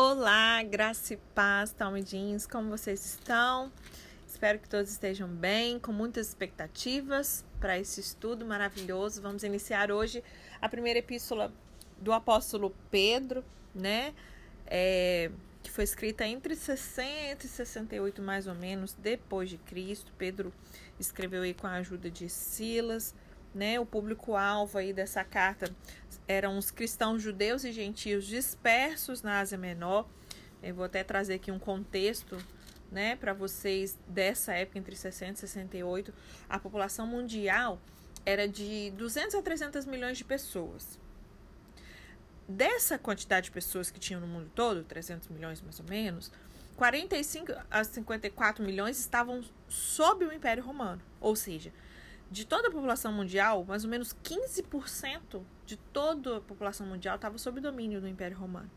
Olá, graça e paz, talmidins, como vocês estão? Espero que todos estejam bem, com muitas expectativas para esse estudo maravilhoso. Vamos iniciar hoje a primeira epístola do apóstolo Pedro, né? É, que foi escrita entre 60 e 68 mais ou menos depois de Cristo. Pedro escreveu aí com a ajuda de Silas, né? O público-alvo aí dessa carta eram os cristãos judeus e gentios dispersos na Ásia Menor. Eu vou até trazer aqui um contexto, né, para vocês dessa época entre 60 e 68. A população mundial era de 200 a 300 milhões de pessoas. Dessa quantidade de pessoas que tinham no mundo todo, 300 milhões mais ou menos, 45 a 54 milhões estavam sob o Império Romano, ou seja, de toda a população mundial, mais ou menos 15% de toda a população mundial estava sob domínio do Império Romano.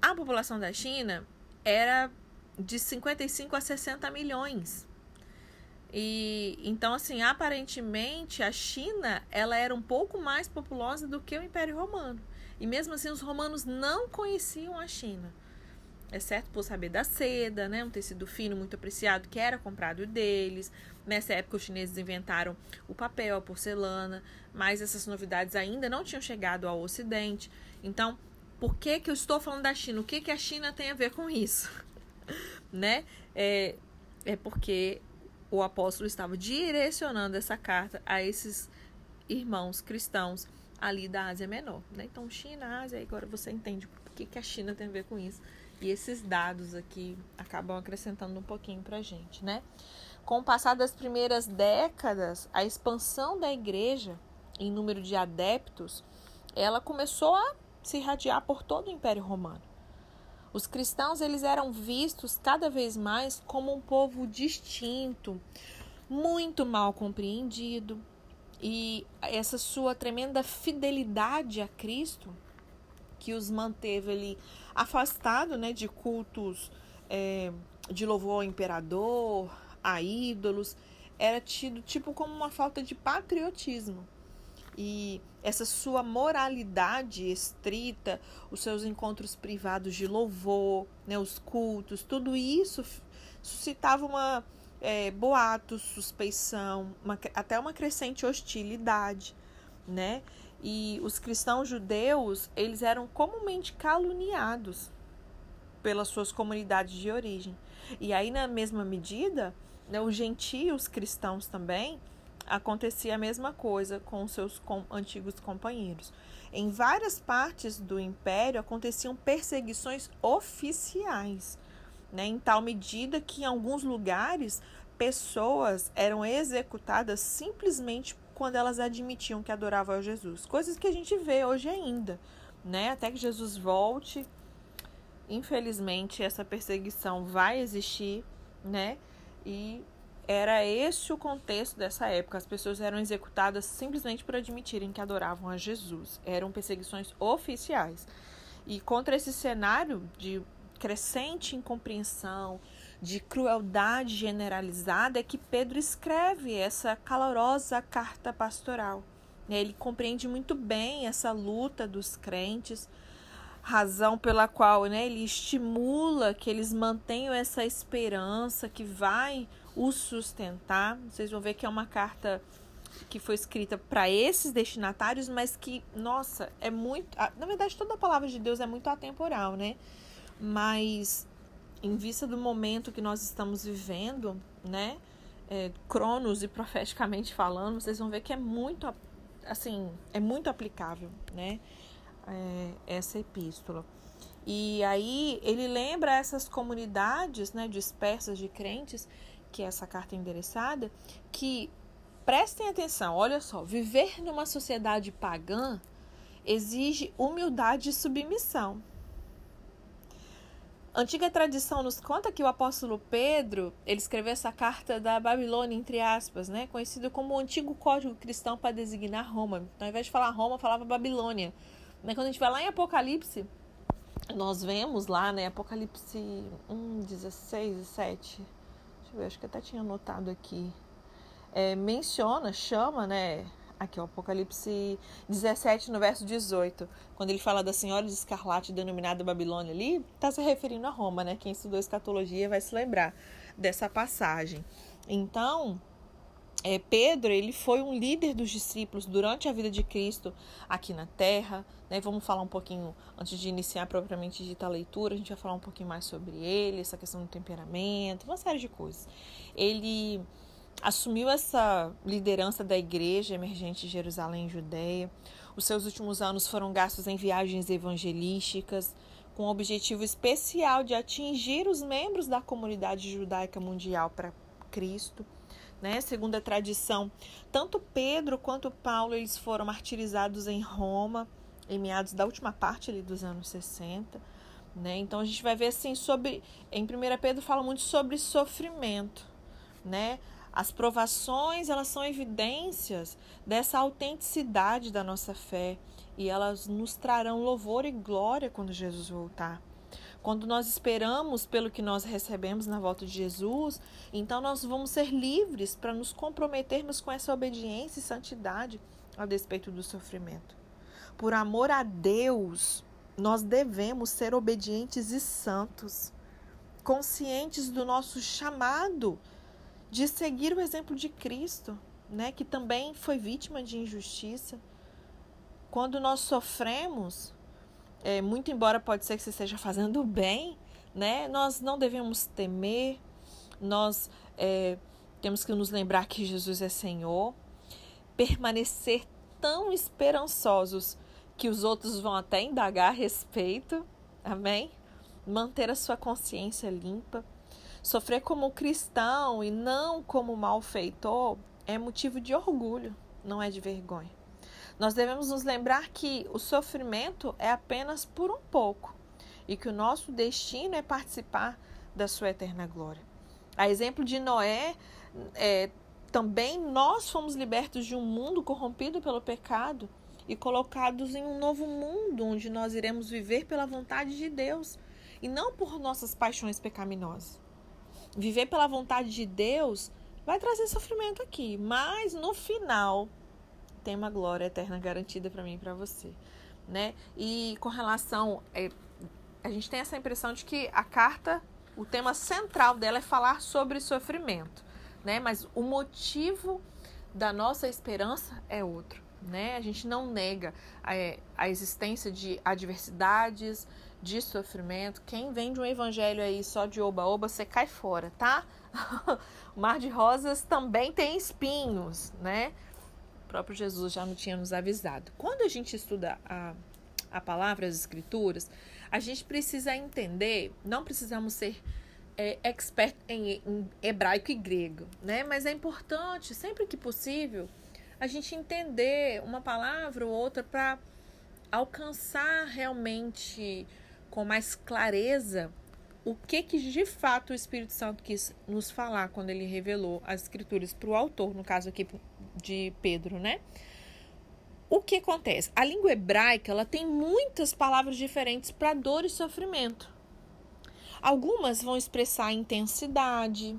A população da China era de 55 a 60 milhões. E então assim, aparentemente a China, ela era um pouco mais populosa do que o Império Romano. E mesmo assim os romanos não conheciam a China exceto por saber da seda, né, um tecido fino muito apreciado que era comprado deles. Nessa época os chineses inventaram o papel, a porcelana, mas essas novidades ainda não tinham chegado ao Ocidente. Então, por que que eu estou falando da China? O que que a China tem a ver com isso? né? É, é porque o apóstolo estava direcionando essa carta a esses irmãos cristãos ali da Ásia Menor, né? Então, China, Ásia, agora você entende o que que a China tem a ver com isso e esses dados aqui acabam acrescentando um pouquinho para a gente, né? Com o passar das primeiras décadas, a expansão da igreja em número de adeptos, ela começou a se irradiar por todo o Império Romano. Os cristãos eles eram vistos cada vez mais como um povo distinto, muito mal compreendido, e essa sua tremenda fidelidade a Cristo que os manteve ali afastado né, de cultos é, de louvor ao imperador, a ídolos, era tido tipo como uma falta de patriotismo. E essa sua moralidade estrita, os seus encontros privados de louvor, né, os cultos, tudo isso suscitava uma é, suspeição, uma, até uma crescente hostilidade, né? E os cristãos judeus, eles eram comumente caluniados pelas suas comunidades de origem. E aí, na mesma medida, né, os gentios cristãos também acontecia a mesma coisa com seus com, antigos companheiros. Em várias partes do império aconteciam perseguições oficiais, né, em tal medida que em alguns lugares pessoas eram executadas simplesmente quando elas admitiam que adoravam a Jesus. Coisas que a gente vê hoje ainda, né? Até que Jesus volte, infelizmente essa perseguição vai existir, né? E era esse o contexto dessa época. As pessoas eram executadas simplesmente por admitirem que adoravam a Jesus. Eram perseguições oficiais. E contra esse cenário de crescente incompreensão, de crueldade generalizada é que Pedro escreve essa calorosa carta pastoral. Ele compreende muito bem essa luta dos crentes, razão pela qual né, ele estimula que eles mantenham essa esperança que vai os sustentar. Vocês vão ver que é uma carta que foi escrita para esses destinatários, mas que, nossa, é muito. Na verdade, toda a palavra de Deus é muito atemporal, né? Mas em vista do momento que nós estamos vivendo, né? É, cronos e profeticamente falando, vocês vão ver que é muito, assim, é muito aplicável, né? É, essa epístola. E aí ele lembra essas comunidades, né, dispersas de crentes, que é essa carta endereçada, que prestem atenção, olha só, viver numa sociedade pagã exige humildade e submissão. Antiga tradição nos conta que o apóstolo Pedro, ele escreveu essa carta da Babilônia, entre aspas, né, conhecido como o antigo código cristão para designar Roma. Então, ao invés de falar Roma, falava Babilônia. Mas quando a gente vai lá em Apocalipse, nós vemos lá, né, Apocalipse 1, 16 e 7. Deixa eu ver, acho que até tinha anotado aqui. É, menciona, chama, né, Aqui, o Apocalipse 17, no verso 18. Quando ele fala da senhora de escarlate denominada Babilônia ali, está se referindo a Roma, né? Quem estudou escatologia vai se lembrar dessa passagem. Então, é, Pedro ele foi um líder dos discípulos durante a vida de Cristo aqui na Terra. Né? Vamos falar um pouquinho, antes de iniciar propriamente dita a leitura, a gente vai falar um pouquinho mais sobre ele, essa questão do temperamento, uma série de coisas. Ele assumiu essa liderança da igreja emergente de Jerusalém, Judéia. Os seus últimos anos foram gastos em viagens evangelísticas, com o objetivo especial de atingir os membros da comunidade judaica mundial para Cristo. Né? Segundo a tradição, tanto Pedro quanto Paulo eles foram martirizados em Roma em meados da última parte ali dos anos 60. Né? Então a gente vai ver assim sobre. Em 1 Pedro fala muito sobre sofrimento. Né? As provações, elas são evidências dessa autenticidade da nossa fé e elas nos trarão louvor e glória quando Jesus voltar. Quando nós esperamos pelo que nós recebemos na volta de Jesus, então nós vamos ser livres para nos comprometermos com essa obediência e santidade a despeito do sofrimento. Por amor a Deus, nós devemos ser obedientes e santos, conscientes do nosso chamado de seguir o exemplo de Cristo, né, que também foi vítima de injustiça. Quando nós sofremos, é, muito embora pode ser que você esteja fazendo bem, né, nós não devemos temer, nós é, temos que nos lembrar que Jesus é Senhor, permanecer tão esperançosos que os outros vão até indagar a respeito, amém? Manter a sua consciência limpa Sofrer como cristão e não como malfeitor é motivo de orgulho, não é de vergonha. Nós devemos nos lembrar que o sofrimento é apenas por um pouco e que o nosso destino é participar da sua eterna glória. A exemplo de Noé, é, também nós fomos libertos de um mundo corrompido pelo pecado e colocados em um novo mundo onde nós iremos viver pela vontade de Deus e não por nossas paixões pecaminosas viver pela vontade de Deus vai trazer sofrimento aqui, mas no final tem uma glória eterna garantida para mim e para você, né? E com relação é, a gente tem essa impressão de que a carta, o tema central dela é falar sobre sofrimento, né? Mas o motivo da nossa esperança é outro, né? A gente não nega a, a existência de adversidades, de sofrimento. Quem vem de um evangelho aí só de oba-oba, você cai fora, tá? o mar de rosas também tem espinhos, né? O próprio Jesus já não tinha nos avisado. Quando a gente estuda a, a palavra, as escrituras, a gente precisa entender, não precisamos ser é, expert em, em hebraico e grego, né? Mas é importante, sempre que possível, a gente entender uma palavra ou outra para alcançar realmente com mais clareza o que que de fato o Espírito Santo quis nos falar quando ele revelou as escrituras para o autor, no caso aqui de Pedro, né? O que acontece? A língua hebraica ela tem muitas palavras diferentes para dor e sofrimento. Algumas vão expressar intensidade,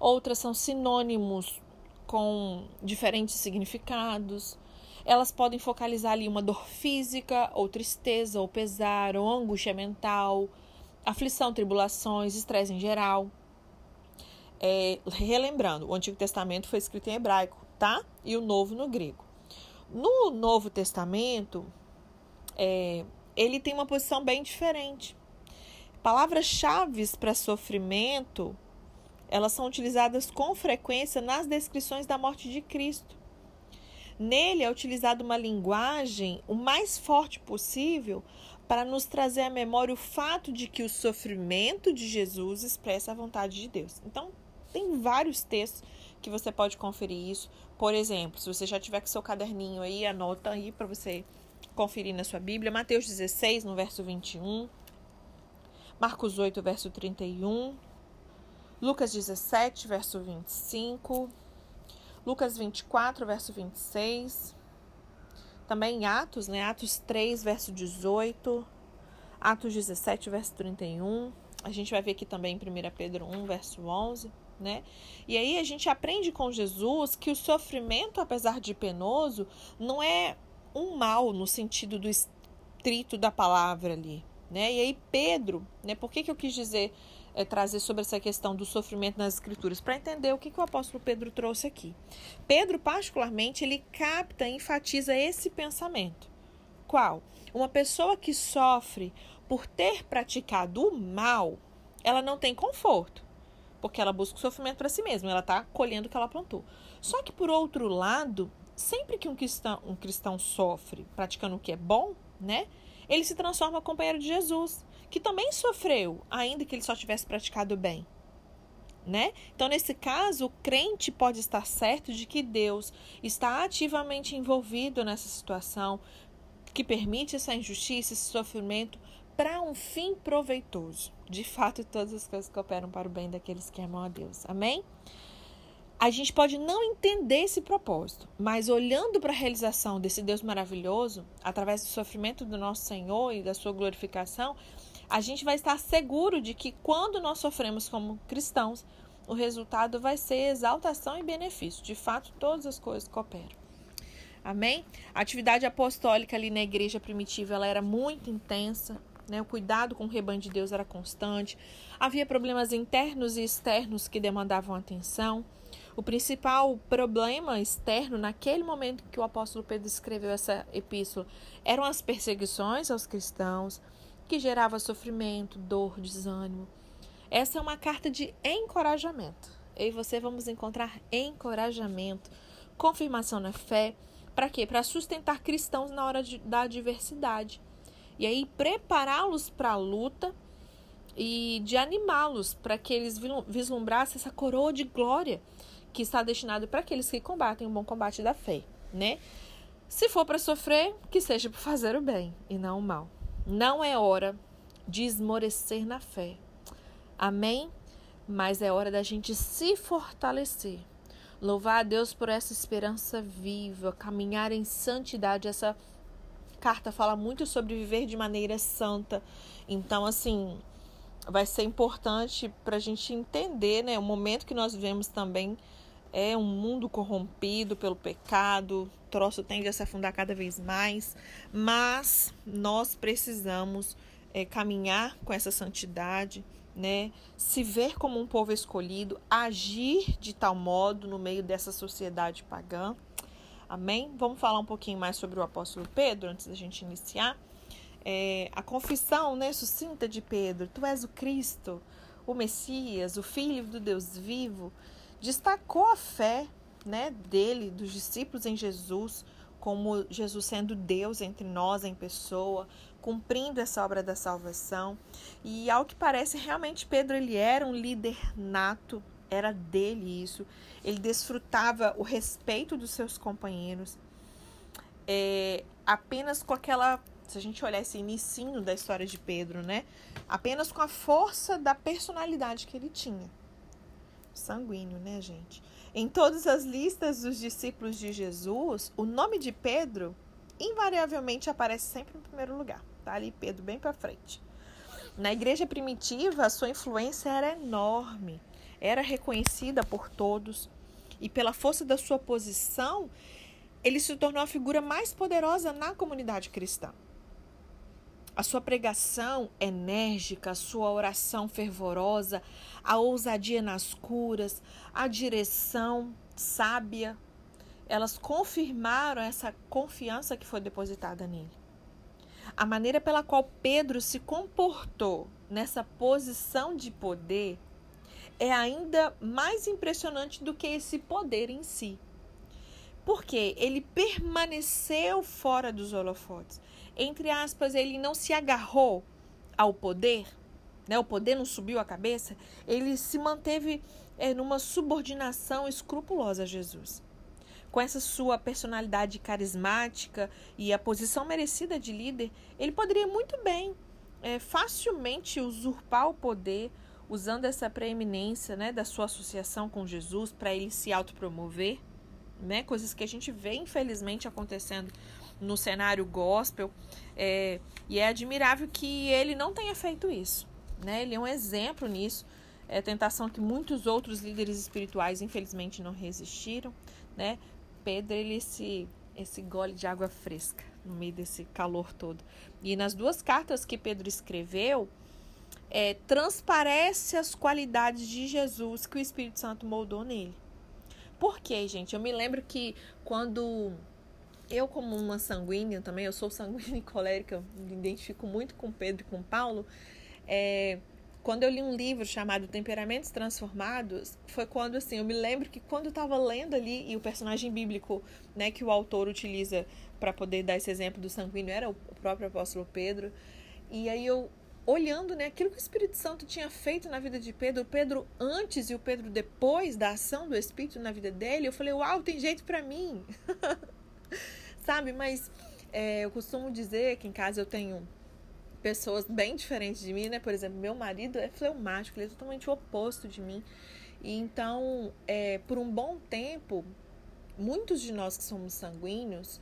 outras são sinônimos com diferentes significados. Elas podem focalizar ali uma dor física, ou tristeza, ou pesar, ou angústia mental, aflição, tribulações, estresse em geral. É, relembrando, o Antigo Testamento foi escrito em hebraico, tá? E o Novo no grego. No Novo Testamento, é, ele tem uma posição bem diferente. Palavras-chave para sofrimento, elas são utilizadas com frequência nas descrições da morte de Cristo. Nele é utilizada uma linguagem o mais forte possível para nos trazer à memória o fato de que o sofrimento de Jesus expressa a vontade de Deus. Então, tem vários textos que você pode conferir isso. Por exemplo, se você já tiver com seu caderninho aí, anota aí para você conferir na sua Bíblia. Mateus 16, no verso 21. Marcos 8, verso 31. Lucas 17, verso 25. Lucas 24, verso 26. Também Atos, né? Atos 3, verso 18. Atos 17, verso 31. A gente vai ver aqui também em 1 Pedro 1, verso 11. né? E aí a gente aprende com Jesus que o sofrimento, apesar de penoso, não é um mal no sentido do estrito da palavra ali, né? E aí Pedro, né? Por que, que eu quis dizer é, trazer sobre essa questão do sofrimento nas escrituras para entender o que, que o apóstolo Pedro trouxe aqui. Pedro, particularmente, ele capta e enfatiza esse pensamento. Qual? Uma pessoa que sofre por ter praticado o mal, ela não tem conforto porque ela busca o sofrimento para si mesma, ela está colhendo o que ela plantou. Só que, por outro lado, sempre que um cristão, um cristão sofre praticando o que é bom, né? Ele se transforma companheiro de Jesus, que também sofreu, ainda que ele só tivesse praticado bem. Né? Então, nesse caso, o crente pode estar certo de que Deus está ativamente envolvido nessa situação, que permite essa injustiça, esse sofrimento, para um fim proveitoso. De fato, todas as coisas cooperam para o bem daqueles que amam a Deus. Amém? A gente pode não entender esse propósito, mas olhando para a realização desse Deus maravilhoso, através do sofrimento do nosso Senhor e da sua glorificação, a gente vai estar seguro de que quando nós sofremos como cristãos, o resultado vai ser exaltação e benefício. De fato, todas as coisas cooperam. Amém? A atividade apostólica ali na igreja primitiva ela era muito intensa, né? O cuidado com o rebanho de Deus era constante. Havia problemas internos e externos que demandavam atenção. O principal problema externo naquele momento que o apóstolo Pedro escreveu essa epístola eram as perseguições aos cristãos, que gerava sofrimento, dor, desânimo. Essa é uma carta de encorajamento. Eu e você vamos encontrar encorajamento, confirmação na fé. Para quê? Para sustentar cristãos na hora de, da adversidade e aí prepará-los para a luta e de animá-los para que eles vislumbrassem essa coroa de glória que está destinada para aqueles que combatem o bom combate da fé, né? Se for para sofrer, que seja para fazer o bem e não o mal. Não é hora de esmorecer na fé. Amém? Mas é hora da gente se fortalecer. Louvar a Deus por essa esperança viva, caminhar em santidade, essa carta fala muito sobre viver de maneira santa. Então, assim, vai ser importante para a gente entender, né? O momento que nós vivemos também é um mundo corrompido pelo pecado, o troço tende a se afundar cada vez mais, mas nós precisamos é, caminhar com essa santidade, né? Se ver como um povo escolhido, agir de tal modo no meio dessa sociedade pagã. Amém? Vamos falar um pouquinho mais sobre o apóstolo Pedro antes da gente iniciar. É, a confissão né, sucinta de Pedro: Tu és o Cristo, o Messias, o Filho do Deus vivo, destacou a fé né, dele, dos discípulos em Jesus, como Jesus sendo Deus entre nós em pessoa, cumprindo essa obra da salvação. E ao que parece, realmente Pedro ele era um líder nato, era dele isso. Ele desfrutava o respeito dos seus companheiros. É, apenas com aquela. Se a gente olhar esse inicinho da história de Pedro, né? Apenas com a força da personalidade que ele tinha. Sanguíneo, né, gente? Em todas as listas dos discípulos de Jesus, o nome de Pedro invariavelmente aparece sempre em primeiro lugar. Tá ali Pedro bem para frente. Na igreja primitiva, a sua influência era enorme era reconhecida por todos e pela força da sua posição, ele se tornou a figura mais poderosa na comunidade cristã. A sua pregação enérgica, a sua oração fervorosa, a ousadia nas curas, a direção sábia, elas confirmaram essa confiança que foi depositada nele. A maneira pela qual Pedro se comportou nessa posição de poder é ainda mais impressionante do que esse poder em si. Porque ele permaneceu fora dos holofotes. Entre aspas, ele não se agarrou ao poder, né? o poder não subiu a cabeça, ele se manteve é, numa subordinação escrupulosa a Jesus. Com essa sua personalidade carismática e a posição merecida de líder, ele poderia muito bem, é, facilmente usurpar o poder usando essa preeminência né, da sua associação com Jesus para ele se autopromover, né, coisas que a gente vê infelizmente acontecendo no cenário gospel, é, e é admirável que ele não tenha feito isso. Né? Ele é um exemplo nisso. é tentação que muitos outros líderes espirituais infelizmente não resistiram, né? Pedro ele se esse gole de água fresca no meio desse calor todo. E nas duas cartas que Pedro escreveu, é, transparece as qualidades de Jesus que o Espírito Santo moldou nele. Por quê, gente? Eu me lembro que quando eu, como uma sanguínea também, eu sou sanguínea e colérica, me identifico muito com Pedro e com Paulo. É, quando eu li um livro chamado Temperamentos Transformados, foi quando assim, eu me lembro que quando eu estava lendo ali e o personagem bíblico, né, que o autor utiliza para poder dar esse exemplo do sanguíneo era o próprio apóstolo Pedro. E aí eu olhando, né, aquilo que o Espírito Santo tinha feito na vida de Pedro, o Pedro antes e o Pedro depois da ação do Espírito na vida dele, eu falei, uau, tem jeito para mim. Sabe, mas é, eu costumo dizer que em casa eu tenho pessoas bem diferentes de mim, né? Por exemplo, meu marido é fleumático, ele é totalmente o oposto de mim. E então, é, por um bom tempo, muitos de nós que somos sanguíneos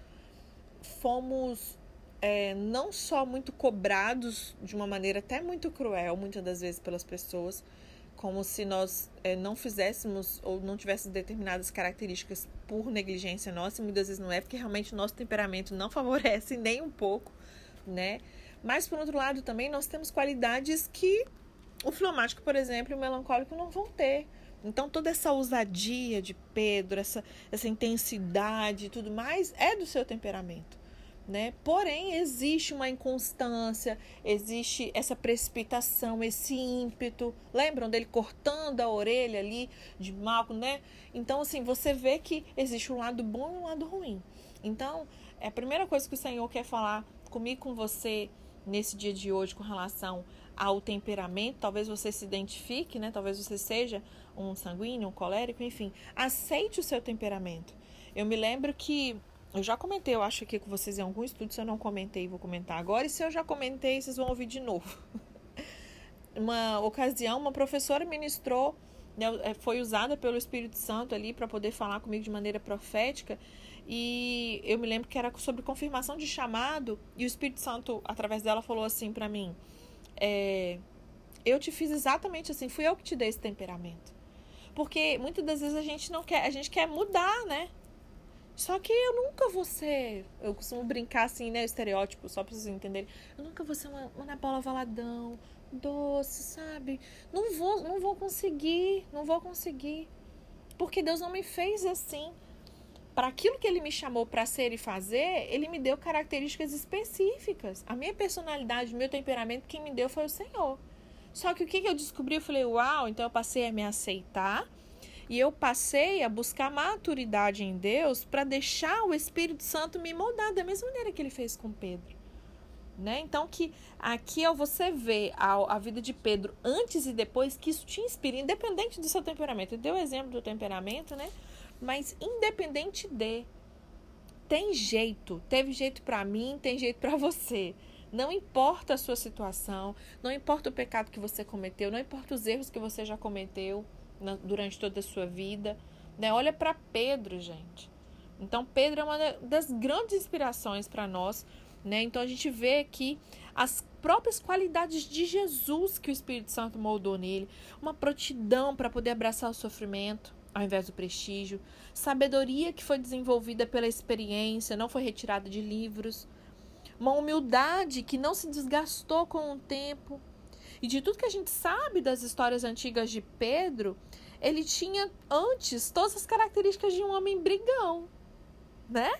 fomos é, não só muito cobrados de uma maneira até muito cruel, muitas das vezes pelas pessoas, como se nós é, não fizéssemos ou não tivéssemos determinadas características por negligência nossa, muitas vezes não é, porque realmente o nosso temperamento não favorece nem um pouco, né? Mas, por outro lado, também nós temos qualidades que o fleumático, por exemplo, e o melancólico não vão ter. Então, toda essa ousadia de Pedro, essa, essa intensidade e tudo mais, é do seu temperamento. Né? Porém, existe uma inconstância, existe essa precipitação, esse ímpeto. Lembram dele cortando a orelha ali de Malco, né? Então, assim, você vê que existe um lado bom e um lado ruim. Então, é a primeira coisa que o Senhor quer falar comigo, com você, nesse dia de hoje com relação ao temperamento, talvez você se identifique, né? Talvez você seja um sanguíneo, um colérico, enfim, aceite o seu temperamento. Eu me lembro que eu já comentei, eu acho aqui com vocês em algum estudo, se eu não comentei, vou comentar agora, e se eu já comentei, vocês vão ouvir de novo. uma ocasião, uma professora ministrou, né, é, foi usada pelo Espírito Santo ali para poder falar comigo de maneira profética, e eu me lembro que era sobre confirmação de chamado, e o Espírito Santo, através dela, falou assim para mim: é, Eu te fiz exatamente assim, fui eu que te dei esse temperamento. Porque muitas das vezes a gente não quer, a gente quer mudar, né? Só que eu nunca vou ser. Eu costumo brincar assim, né? Estereótipo, só pra vocês entenderem. Eu nunca vou ser uma, uma Paula Valadão, doce, sabe? Não vou, não vou conseguir, não vou conseguir. Porque Deus não me fez assim para aquilo que ele me chamou para ser e fazer, ele me deu características específicas. A minha personalidade, o meu temperamento, quem me deu foi o Senhor. Só que o que eu descobri? Eu falei, uau, então eu passei a me aceitar e eu passei a buscar maturidade em Deus para deixar o Espírito Santo me moldar da mesma maneira que ele fez com Pedro. Né? Então que aqui ao você ver a, a vida de Pedro antes e depois que isso te inspira, independente do seu temperamento. Eu dei o exemplo do temperamento, né? Mas independente de tem jeito, teve jeito para mim, tem jeito para você. Não importa a sua situação, não importa o pecado que você cometeu, não importa os erros que você já cometeu na, durante toda a sua vida. Né? Olha para Pedro, gente. Então, Pedro é uma das grandes inspirações para nós. Né? Então, a gente vê aqui as próprias qualidades de Jesus que o Espírito Santo moldou nele, uma prontidão para poder abraçar o sofrimento, ao invés do prestígio, sabedoria que foi desenvolvida pela experiência, não foi retirada de livros, uma humildade que não se desgastou com o tempo. E de tudo que a gente sabe das histórias antigas de Pedro, ele tinha antes todas as características de um homem brigão, né?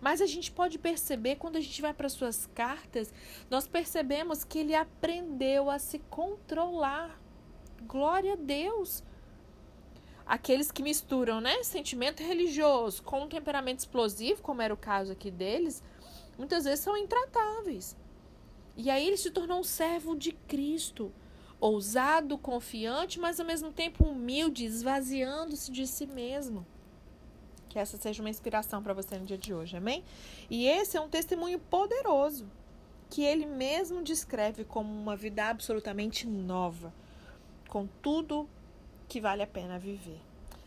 Mas a gente pode perceber quando a gente vai para suas cartas, nós percebemos que ele aprendeu a se controlar. Glória a Deus aqueles que misturam, né, sentimento religioso com um temperamento explosivo, como era o caso aqui deles, muitas vezes são intratáveis. E aí ele se tornou um servo de Cristo, ousado, confiante, mas ao mesmo tempo humilde, esvaziando-se de si mesmo. Que essa seja uma inspiração para você no dia de hoje, amém? E esse é um testemunho poderoso, que ele mesmo descreve como uma vida absolutamente nova, com tudo que vale a pena viver.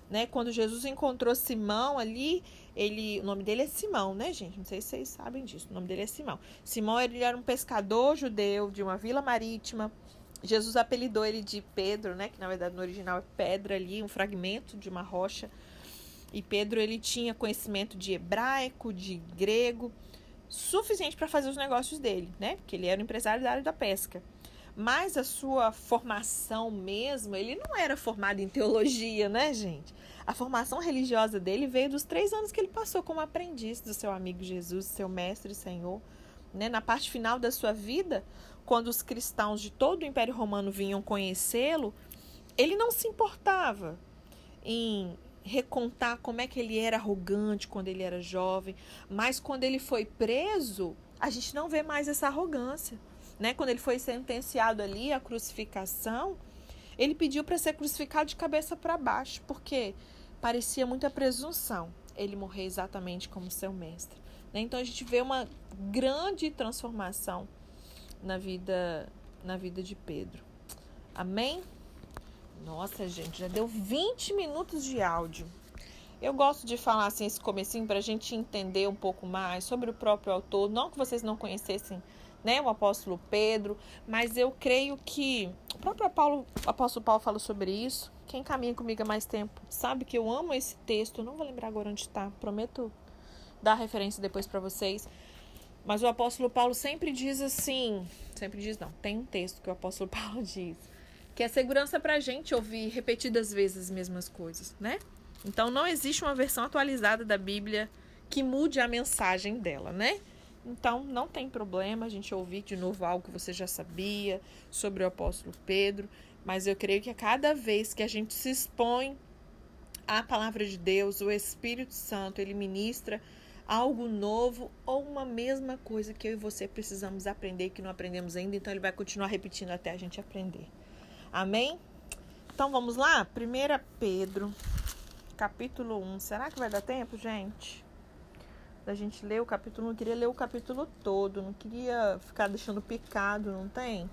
Né? Quando Jesus encontrou Simão ali, ele, o nome dele é Simão, né, gente? Não sei se vocês sabem disso. O nome dele é Simão. Simão ele era um pescador judeu de uma vila marítima. Jesus apelidou ele de Pedro, né? Que na verdade no original é pedra ali, um fragmento de uma rocha. E Pedro ele tinha conhecimento de hebraico, de grego, suficiente para fazer os negócios dele, né? Porque ele era um empresário da área da pesca. Mas a sua formação mesmo, ele não era formado em teologia, né, gente? A formação religiosa dele veio dos três anos que ele passou como aprendiz do seu amigo Jesus, seu mestre e senhor. Né? Na parte final da sua vida, quando os cristãos de todo o Império Romano vinham conhecê-lo, ele não se importava em recontar como é que ele era arrogante quando ele era jovem, mas quando ele foi preso, a gente não vê mais essa arrogância, né? Quando ele foi sentenciado ali à crucificação, ele pediu para ser crucificado de cabeça para baixo, porque parecia muita presunção ele morrer exatamente como seu mestre. Né? Então a gente vê uma grande transformação na vida na vida de Pedro. Amém? Nossa, gente, já deu 20 minutos de áudio. Eu gosto de falar assim esse comecinho para a gente entender um pouco mais sobre o próprio autor. Não que vocês não conhecessem né, o apóstolo Pedro, mas eu creio que o próprio Paulo, o apóstolo Paulo fala sobre isso. Quem caminha comigo há mais tempo sabe que eu amo esse texto. Eu não vou lembrar agora onde está. Prometo dar referência depois para vocês. Mas o apóstolo Paulo sempre diz assim, sempre diz não, tem um texto que o apóstolo Paulo diz que é segurança para a gente ouvir repetidas vezes as mesmas coisas, né? Então não existe uma versão atualizada da Bíblia que mude a mensagem dela, né? Então não tem problema a gente ouvir de novo algo que você já sabia sobre o apóstolo Pedro, mas eu creio que a cada vez que a gente se expõe à palavra de Deus, o Espírito Santo, ele ministra algo novo ou uma mesma coisa que eu e você precisamos aprender que não aprendemos ainda, então ele vai continuar repetindo até a gente aprender. Amém? Então vamos lá? 1 Pedro, capítulo 1. Será que vai dar tempo, gente? Da gente ler o capítulo 1. Eu queria ler o capítulo todo, não queria ficar deixando picado, não tem?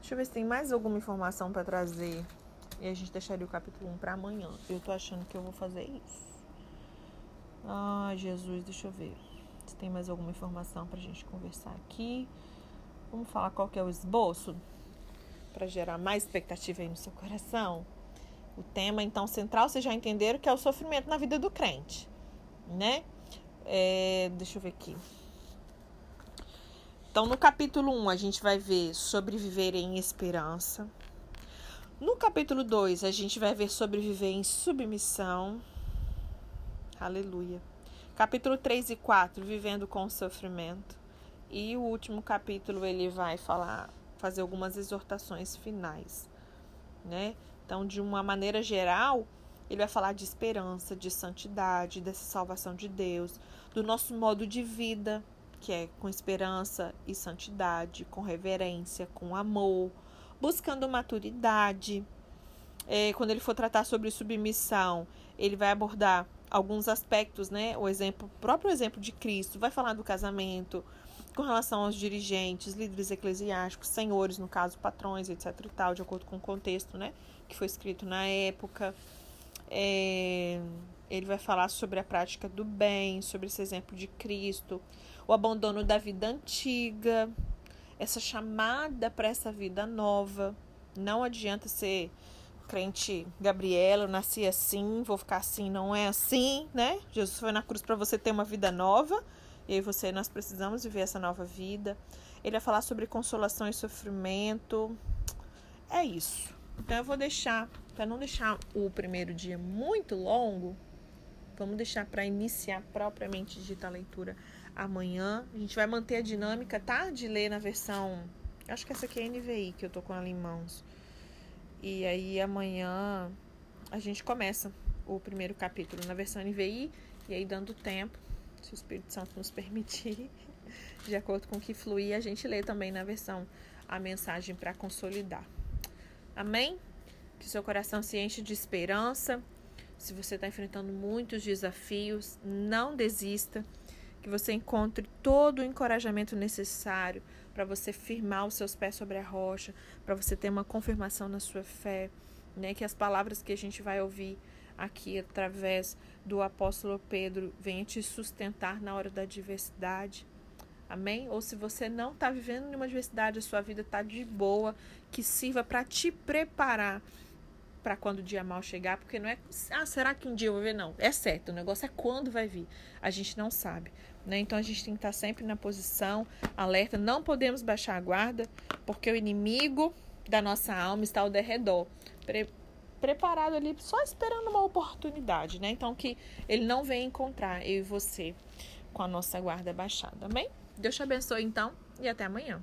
Deixa eu ver se tem mais alguma informação para trazer. E a gente deixaria o capítulo 1 para amanhã. Eu tô achando que eu vou fazer isso. Ai, Jesus, deixa eu ver. Se tem mais alguma informação pra gente conversar aqui. Vamos falar qual que é o esboço para gerar mais expectativa aí no seu coração. O tema, então, central, vocês já entenderam que é o sofrimento na vida do crente, né? É, deixa eu ver aqui. Então, no capítulo 1, a gente vai ver sobre viver em esperança. No capítulo 2, a gente vai ver sobre viver em submissão. Aleluia. Capítulo 3 e 4, vivendo com o sofrimento. E o último capítulo, ele vai falar fazer algumas exortações finais, né? Então, de uma maneira geral, ele vai falar de esperança, de santidade, dessa salvação de Deus, do nosso modo de vida, que é com esperança e santidade, com reverência, com amor, buscando maturidade. É, quando ele for tratar sobre submissão, ele vai abordar alguns aspectos, né? O exemplo, próprio exemplo de Cristo, vai falar do casamento, com relação aos dirigentes, líderes eclesiásticos, senhores, no caso, patrões, etc. e tal, de acordo com o contexto, né, que foi escrito na época. É, ele vai falar sobre a prática do bem, sobre esse exemplo de Cristo, o abandono da vida antiga, essa chamada para essa vida nova. Não adianta ser crente Gabriela, eu nasci assim, vou ficar assim, não é assim, né? Jesus foi na cruz para você ter uma vida nova eu e você, nós precisamos viver essa nova vida. Ele vai falar sobre consolação e sofrimento. É isso. Então eu vou deixar, para não deixar o primeiro dia muito longo, vamos deixar para iniciar propriamente dita a leitura amanhã. A gente vai manter a dinâmica, tá? De ler na versão. Acho que essa aqui é NVI que eu tô com ela em mãos. E aí amanhã a gente começa o primeiro capítulo na versão NVI e aí dando tempo se o Espírito Santo nos permitir, de acordo com o que fluir, a gente lê também na versão a mensagem para consolidar. Amém? Que seu coração se enche de esperança. Se você está enfrentando muitos desafios, não desista. Que você encontre todo o encorajamento necessário para você firmar os seus pés sobre a rocha, para você ter uma confirmação na sua fé, né? Que as palavras que a gente vai ouvir aqui através do apóstolo Pedro venha te sustentar na hora da adversidade. Amém? Ou se você não está vivendo nenhuma adversidade, a sua vida está de boa, que sirva para te preparar para quando o dia mal chegar, porque não é, ah, será que um dia eu vou ver? Não, é certo, o negócio é quando vai vir. A gente não sabe, né? Então a gente tem que estar sempre na posição, alerta, não podemos baixar a guarda, porque o inimigo da nossa alma está ao derredor, pre preparado ali, só esperando uma oportunidade, né? Então que ele não venha encontrar eu e você com a nossa guarda baixada, amém? Deus te abençoe então e até amanhã.